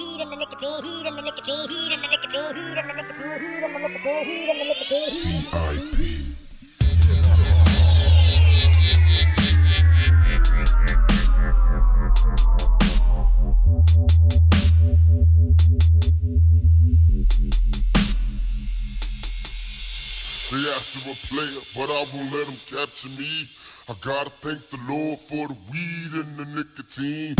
Weed and the nicotine, heat and the nicotine, heat and the nicotine, heat and the nicotine, heat and the nicotine, heat and the nicotine. They to a player, but I won't let them capture me. I gotta thank the Lord for the weed and the nicotine.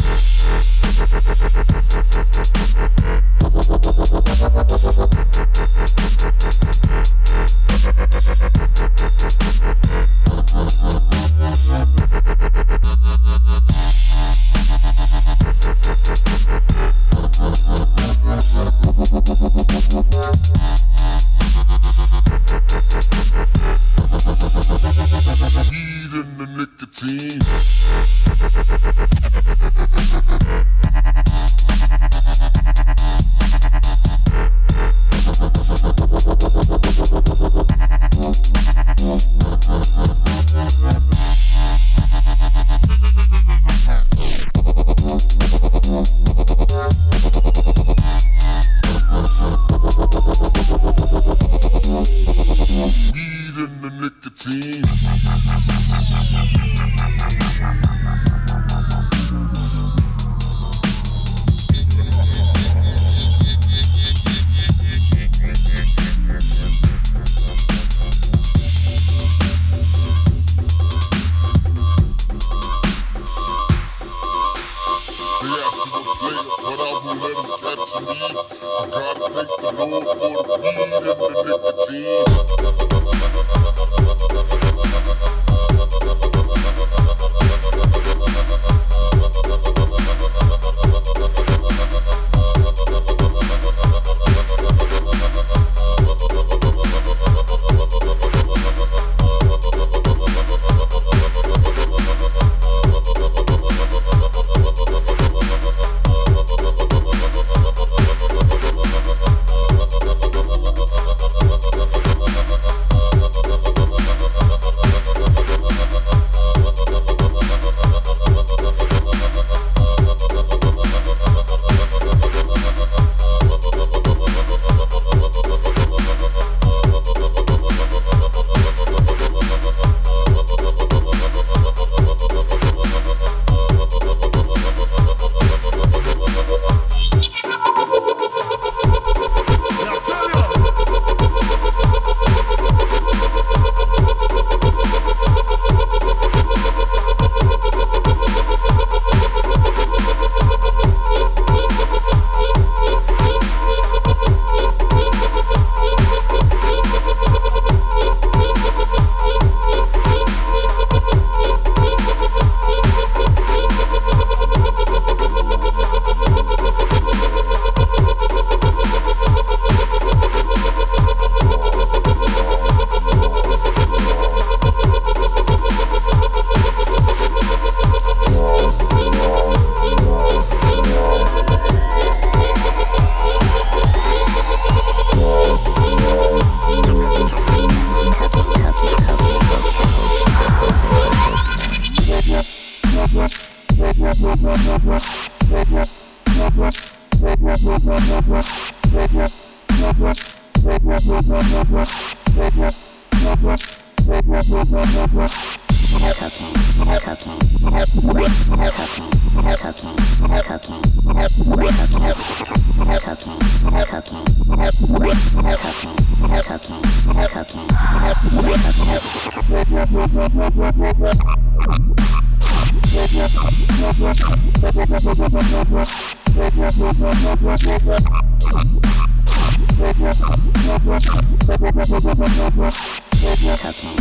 Cooking,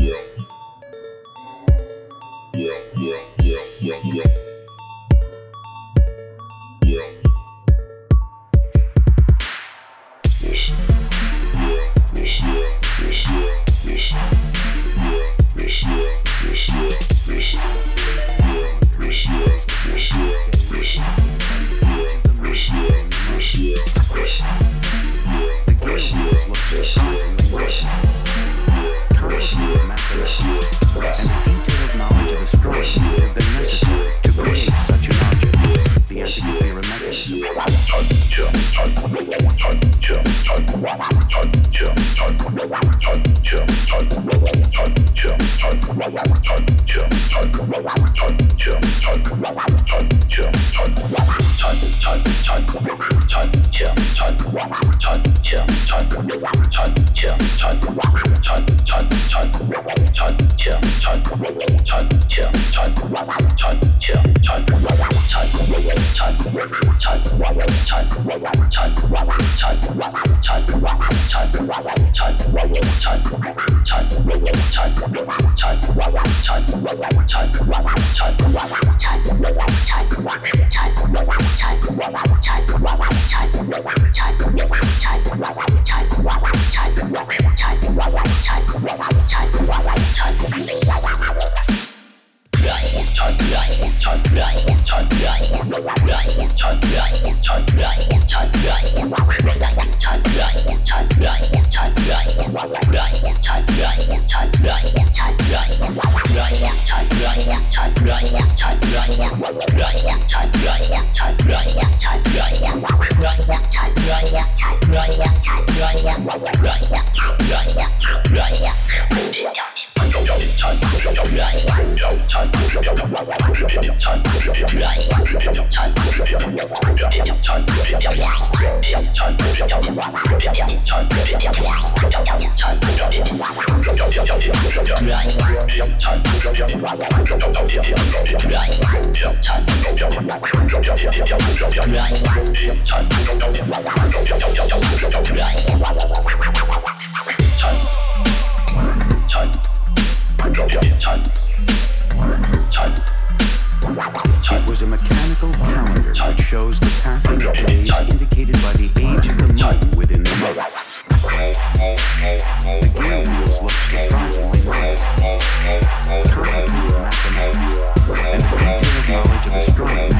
World. Time. It was a mechanical calendar that shows the passing of days indicated by the age of the moon within the month. The and knowledge of astronomy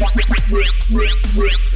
Wow.